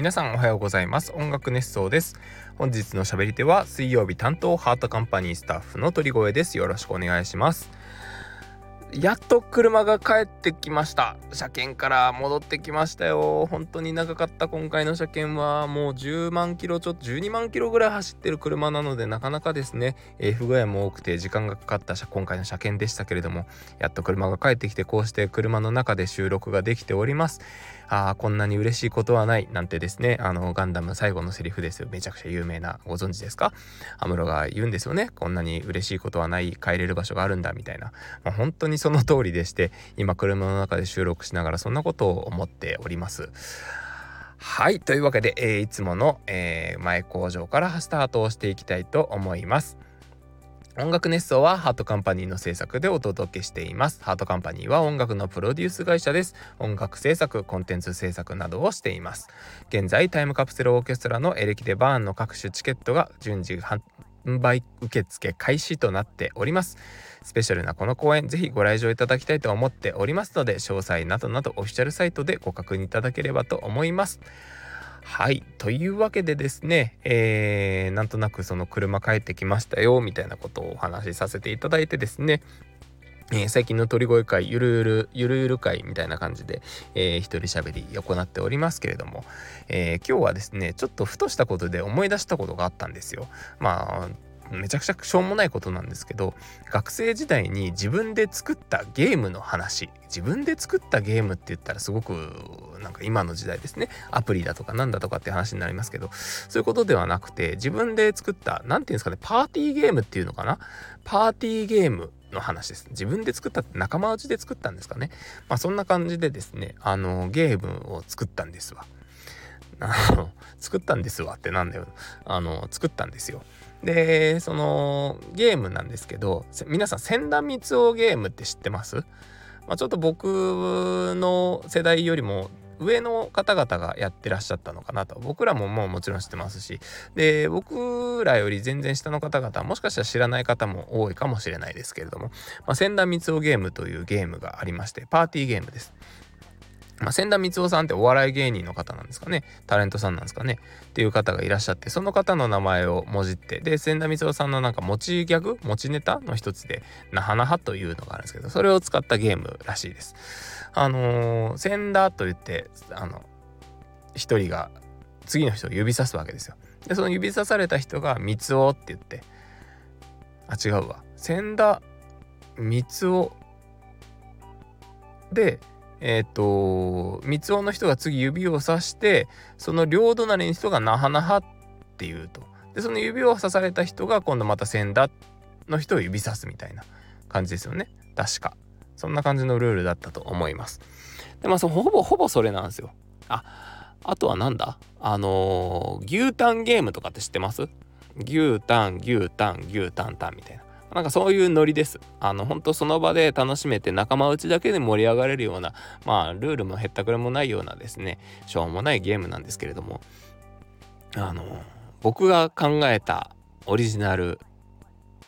皆さんおはようございます。音楽熱奏です。本日の喋り手は水曜日担当ハートカンパニースタッフの鳥越です。よろしくお願いします。やっと車が帰ってきました。車検から戻ってきましたよ。本当に長かった今回の車検はもう10万キロちょっと12万キロぐらい走ってる車なのでなかなかですね、えー、不具合も多くて時間がかかった今回の車検でしたけれどもやっと車が帰ってきてこうして車の中で収録ができております。ああこんなに嬉しいことはないなんてですね。あのガンダム最後のセリフですよ。めちゃくちゃ有名なご存知ですか？アムロが言うんですよね。こんなに嬉しいことはない帰れる場所があるんだみたいな、まあ、本当にその通りでして今車の中で収録しながらそんなことを思っております。はいというわけで、えー、いつもの、えー、前工場からスタートをしていきたいと思います。音楽熱奏はハートカンパニーの制作でお届けしています。ハートカンパニーは音楽のプロデュース会社です。音楽制作、コンテンツ制作などをしています。現在、タイムカプセルオーケストラのエレキでバーンの各種チケットが順次販売受付開始となっております。スペシャルなこの公演、ぜひご来場いただきたいと思っておりますので、詳細などなどオフィシャルサイトでご確認いただければと思います。はい。というわけでですね、えー、なんとなくその車帰ってきましたよ、みたいなことをお話しさせていただいてですね、えー、最近の鳥越会ゆるゆるゆるゆる会みたいな感じで、えー、一人喋り行っておりますけれども、えー、今日はですねちょっとふとしたことで思い出したことがあったんですよ。まあめちゃくちゃしょうもないことなんですけど学生時代に自分で作ったゲームの話自分で作ったゲームって言ったらすごくなんか今の時代ですね。アプリだとかなんだとかって話になりますけどそういうことではなくて自分で作った何て言うんですかねパーティーゲームっていうのかな？パーティーゲームの話です。自分で作ったって仲間内で作ったんですかね？まあそんな感じでですねあのゲームを作ったんですわ。あの作ったんですわってなんだよ。あの作ったんですよ。でそのゲームなんですけど皆さん千田光雄ゲームって知ってます、まあ、ちょっと僕の世代よりも上の方々がやってらっしゃったのかなと。僕らももうもちろん知ってますし。で僕らより全然下の方々もしかしたら知らない方も多いかもしれないですけれども、まあ、千田光雄ゲームというゲームがありましてパーティーゲームです。まあ、千田光雄さんってお笑い芸人の方なんですかねタレントさんなんですかねっていう方がいらっしゃってその方の名前をもじってで千田光雄さんのなんか持ちギャグ持ちネタの一つでなはなはというのがあるんですけどそれを使ったゲームらしいです。あのー、千田と言ってあの一人が次の人を指さすわけですよ。でその指さされた人が三つおって言ってあ違うわ千田三つおでえっ、と三つおの人が次指をさしてその両隣の人がなはなはっていうと。でその指をさされた人が今度また千田の人を指さすみたいな感じですよね。確か。そんな感じのルールだったと思います。でまあそほぼほぼそれなんですよ。ああとはなんだ？あのー、牛タンゲームとかって知ってます？牛タン牛タン牛タンタンみたいな。なんかそういうノリです。あの、本当その場で楽しめて仲間内だけで盛り上がれるような、まあ、ルールもへったくれもないようなですね、しょうもないゲームなんですけれども、あの、僕が考えたオリジナル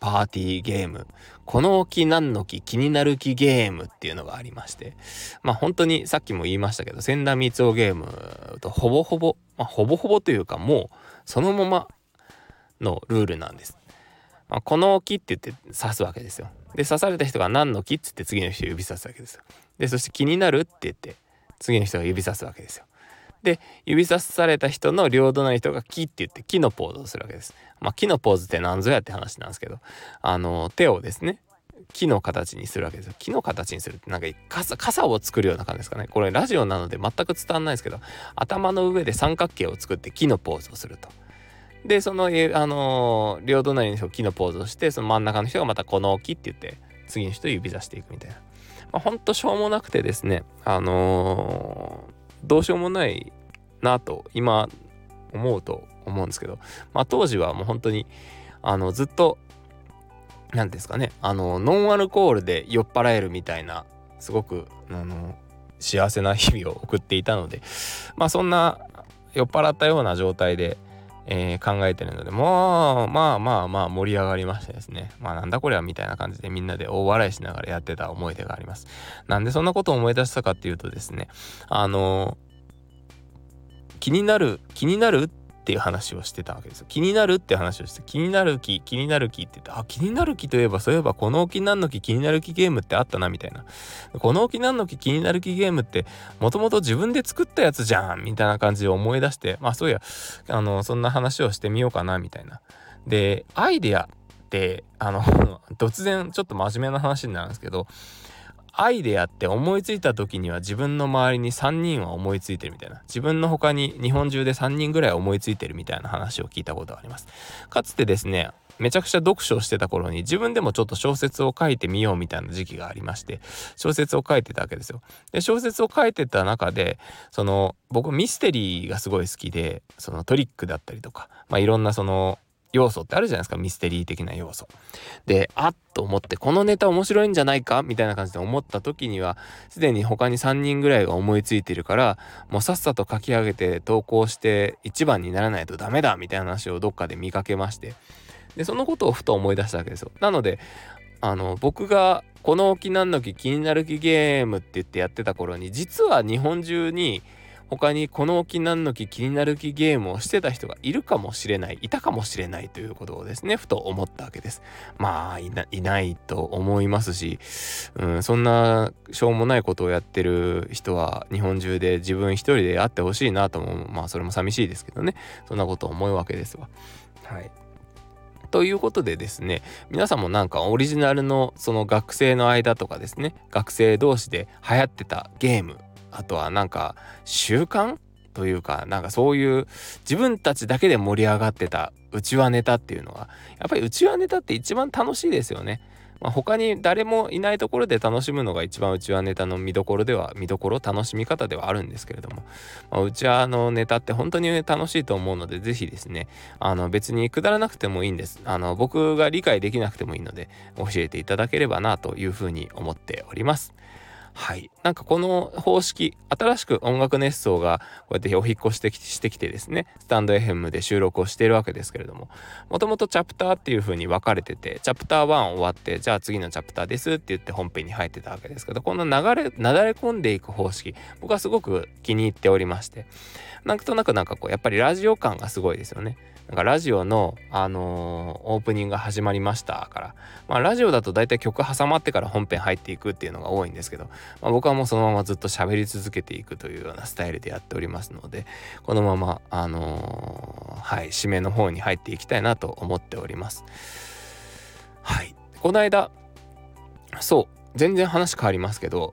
パーティーゲーム、この木何の木気になる木ゲームっていうのがありまして、まあ本当にさっきも言いましたけど、千田光雄ゲームとほぼほぼ、まあ、ほぼほぼというかもうそのままのルールなんです。まあ、この木って言って刺すわけですよ。で刺された人が何の木っつって次の人指さすわけですよ。でそして気になるって言って次の人が指さすわけですよ。で指さされた人の両隣の人が木って言って木のポーズをするわけです。まあ木のポーズって何ぞやって話なんですけどあの手をですね木の形にするわけですよ。木の形にするってなんか傘傘を作るような感じですかね。これラジオなので全く伝わんないですけど頭の上で三角形を作って木のポーズをすると。でその、あのー、両隣の人木のポーズをしてその真ん中の人がまたこの木って言って次の人指さしていくみたいな、まあ、ほんとしょうもなくてですねあのー、どうしようもないなと今思うと思うんですけど、まあ、当時はもう本当にあのずっと何ですかねあのノンアルコールで酔っ払えるみたいなすごくあの幸せな日々を送っていたのでまあそんな酔っ払ったような状態でえー、考えてるので、もう、まあまあまあ盛り上がりましてですね。まあなんだこれはみたいな感じでみんなで大笑いしながらやってた思い出があります。なんでそんなことを思い出したかっていうとですね、あの気になる気になるってていう話をしてたわけですよ。気になるって話をして気になる気気になる気って言ってあ気になる気といえばそういえばこの沖なんの気気になる気ゲームってあったなみたいなこの沖なんの気気になる気ゲームってもともと自分で作ったやつじゃんみたいな感じで思い出してまあそういやあのそんな話をしてみようかなみたいな。でアイデアってあの 突然ちょっと真面目な話になるんですけどアイデアって思いついた時には自分の周りに3人は思いついてるみたいな自分の他に日本中で3人ぐらい思いついてるみたいな話を聞いたことがありますかつてですねめちゃくちゃ読書をしてた頃に自分でもちょっと小説を書いてみようみたいな時期がありまして小説を書いてたわけですよ。で小説を書いてた中でその僕ミステリーがすごい好きでそのトリックだったりとか、まあ、いろんなその要素ってあるじゃないですかミステリー的な要素。であっと思ってこのネタ面白いんじゃないかみたいな感じで思った時にはすでに他に3人ぐらいが思いついてるからもうさっさと書き上げて投稿して1番にならないとダメだみたいな話をどっかで見かけましてでそのことをふと思い出したわけですよ。なのであの僕がこの沖縄の木気になる気ゲームって言ってやってた頃に実は日本中に他にこの沖何の木気になる木ゲームをしてた人がいるかもしれないいたかもしれないということをですねふと思ったわけです。まあいないと思いますし、うん、そんなしょうもないことをやってる人は日本中で自分一人であってほしいなともまあそれも寂しいですけどね。そんなことを思うわけですわ。はい。ということでですね皆さんもなんかオリジナルのその学生の間とかですね学生同士で流行ってたゲームあとはなんか習慣というかなんかそういう自分たちだけで盛り上がってたうちわネタっていうのはやっぱりうちわネタって一番楽しいですよね。まあ、他に誰もいないところで楽しむのが一番うちわネタの見どころでは見どころ楽しみ方ではあるんですけれども、まあ、うちわのネタって本当に楽しいと思うので是非ですねあの別にくだらなくてもいいんですあの僕が理解できなくてもいいので教えていただければなというふうに思っております。はい。なんかこの方式、新しく音楽熱奏がこうやってお引越してきしてきてですね、スタンド FM で収録をしているわけですけれども、もともとチャプターっていう風に分かれてて、チャプター1終わって、じゃあ次のチャプターですって言って本編に入ってたわけですけど、この流れ、なだれ込んでいく方式、僕はすごく気に入っておりまして、なんとなくなんかこう、やっぱりラジオ感がすごいですよね。なんかラジオの、あのー、オープニングが始まりましたから、まあラジオだと大体曲挟まってから本編入っていくっていうのが多いんですけど、まあ、僕はもうそのままずっと喋り続けていくというようなスタイルでやっておりますので、このまま、あのー、はい、締めの方に入っていきたいなと思っております。はい。この間、そう、全然話変わりますけど、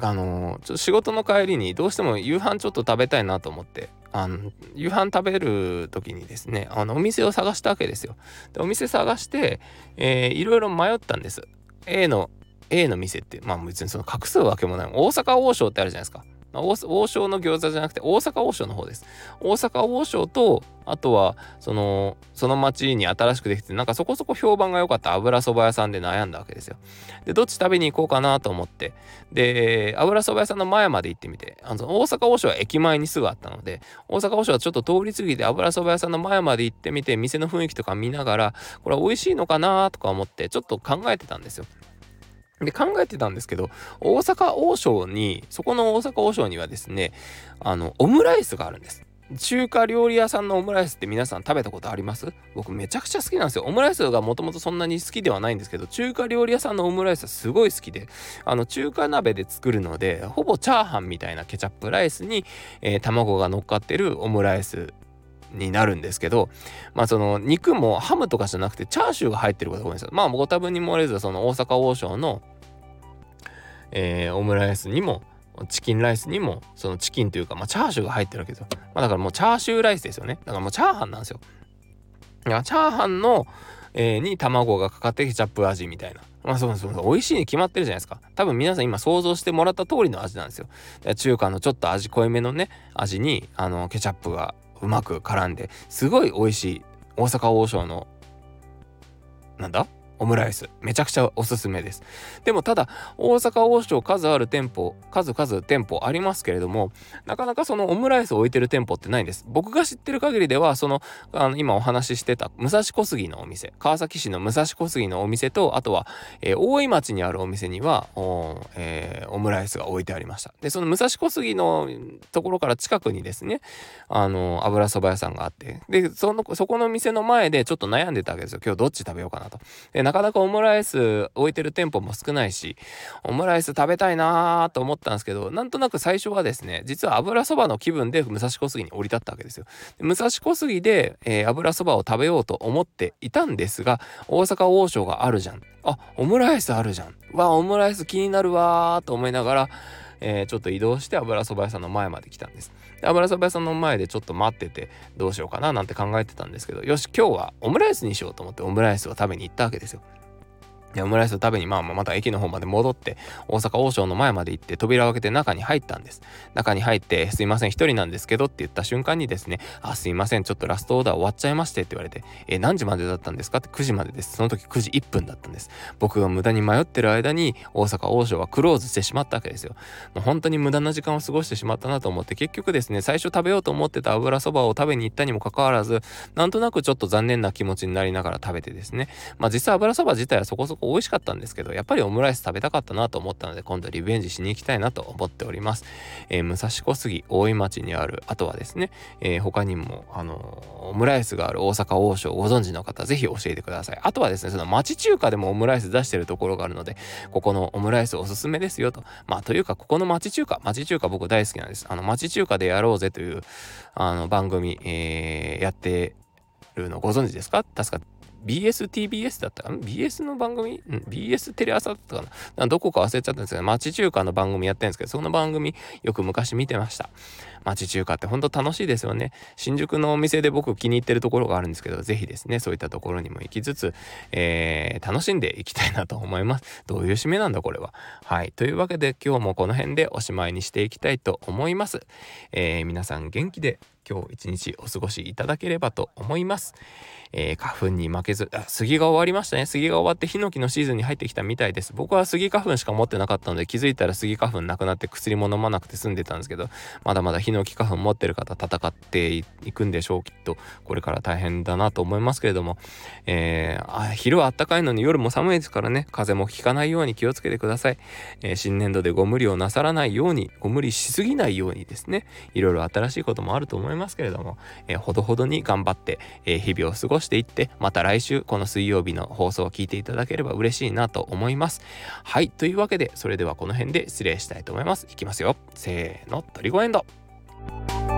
あのー、ちょっと仕事の帰りにどうしても夕飯ちょっと食べたいなと思ってあの夕飯食べる時にですねあのお店を探したわけですよ。でお店探して、えー、いろいろ迷ったんです。A の A の店ってまあ別にその隠すわけもない大阪王将ってあるじゃないですか。王将の餃子じゃなくて大阪王将の方です。大阪王将とあとはそのその町に新しくできてなんかそこそこ評判が良かった油そば屋さんで悩んだわけですよ。でどっち食べに行こうかなと思ってで油そば屋さんの前まで行ってみてあの大阪王将は駅前にすぐあったので大阪王将はちょっと通り過ぎて油そば屋さんの前まで行ってみて店の雰囲気とか見ながらこれは美味しいのかなとか思ってちょっと考えてたんですよ。で考えてたんですけど大阪王将にそこの大阪王将にはですねあのオムライスがあるんです中華料理屋さんのオムライスって皆さん食べたことあります？僕めちゃくちゃ好きなんですよ。オムライスがもともとそんなに好きではないんですけど、中華料理屋さんのオムライスはすごい好きで、あの中華鍋で作るので、ほぼチャーハンみたいなケチャップライスに、えー、卵が乗っかってるオムライスになるんですけど、まあその肉もハムとかじゃなくてチャーシューが入ってることが多いんですよ。まあご多分に漏れずその大阪王将のえー、オムライスにもチキンライスにもそのチキンというか、まあ、チャーシューが入ってるわけですよ。まあ、だからもうチャーシューライスですよね。だからもうチャーハンなんですよ。だからチャーハンの、えー、に卵がかかってケチャップ味みたいな。まあそうそう美味しいに決まってるじゃないですか。多分皆さん今想像してもらった通りの味なんですよ。中華のちょっと味濃いめのね、味にあのケチャップがうまく絡んで、すごい美味しい大阪王将の、なんだ？オムライス。めちゃくちゃおすすめです。でもただ大阪王将数ある店舗数々店舗ありますけれどもなかなかそのオムライスを置いてる店舗ってないんです。僕が知ってる限りではそのあの今お話ししてた武蔵小杉のお店川崎市の武蔵小杉のお店とあとは、えー、大井町にあるお店にはお,、えー、オムライスが置いてありました。でその武蔵小杉のところから近くにですねあの油そば屋さんがあってでそのそこの店の前でちょっと悩んでたわけですよ。今日どっち食べようかなと。でなかなかオムライス置いてる店舗も少ないしオムライス食べたいなーと思ったんですけどなんとなく最初はですね実は油そばの気分で武蔵小杉に降り立ったわけですよ。武蔵小杉で、えー、油そばを食べようと思っていたんですが大阪王将があるじゃん。あオムライスあるじゃん。わオムライス気になるわーと思いながらえー、ちょっと移動して油そば屋さんの前まで来たんです。で油そば屋さんの前でちょっと待っててどうしようかななんて考えてたんですけどよし今日はオムライスにしようと思ってオムライスを食べに行ったわけですよ。でオムライスを食べにまあまた駅の方まで戻って大阪王将の前まで行って扉を開けて中に入ったんです。中に入ってすいません一人なんですけどって言った瞬間にですねあすいませんちょっとラストオーダー終わっちゃいましてって言われてえ何時までだったんですか？って9時までです。その時9時1分だったんです。僕が無駄に迷ってる間に大阪王将はクローズしてしまったわけですよ。もう本当に無駄な時間を過ごしてしまったなと思って結局ですね最初食べようと思ってた油そばを食べに行ったにもかかわらずなんとなくちょっと残念な気持ちになりながら食べてですね。まあ実際油そば自体はそこそこ美味しかったんですけどやっぱりオムライス食べたかったなと思ったので今度リベンジしに行きたいなと思っております、えー、武蔵小杉大井町にあるあとはですね、えー、他にもあのオムライスがある大阪王将ご存知の方ぜひ教えてください。あとはですねその町中華でもオムライス出してるところがあるのでここのオムライスおすすめですよと。まあというかここの町中華町中華僕大好きなんです。あの町中華でやろうぜというあの番組、えー、やってるのご存知ですか？確か BSTBS だったかな ?BS の番組？うん ?BS テレ朝だったかな？どこか忘れちゃったんですけど、町中華の番組やってるんですけど、その番組よく昔見てました。町中華ってほんと楽しいですよね。新宿のお店で僕気に入ってるところがあるんですけど、ぜひですね、そういったところにも行きつつ、えー、楽しんでいきたいなと思います。どういう締めなんだこれは。はい。というわけで今日もこの辺でおしまいにしていきたいと思います。えー、皆さん元気で今日一日お過ごしいただければと思います。えー、花粉に負けず、あ、杉が終わりましたね。杉が終わってヒノキのシーズンに入ってきたみたいです。僕は杉花粉しか持ってなかったので気づいたら杉花粉なくなって薬も飲まなくて済んでたんですけど、まだまだヒノキ花粉持ってる方戦っていくんでしょう。きっとこれから大変だなと思いますけれども、えー、あ昼は暖かいのに夜も寒いですからね、風邪もひかないように気をつけてください。えー、新年度でご無理をなさらないように、ご無理しすぎないようにですね、いろいろ新しいこともあると思いますけれども、えー、ほどほどに頑張って、え、日々を過ごしていってまた来週この水曜日の放送を聞いていただければ嬉しいなと思います。はいというわけでそれではこの辺で失礼したいと思います。いきますよ。せーのトリゴエンド。you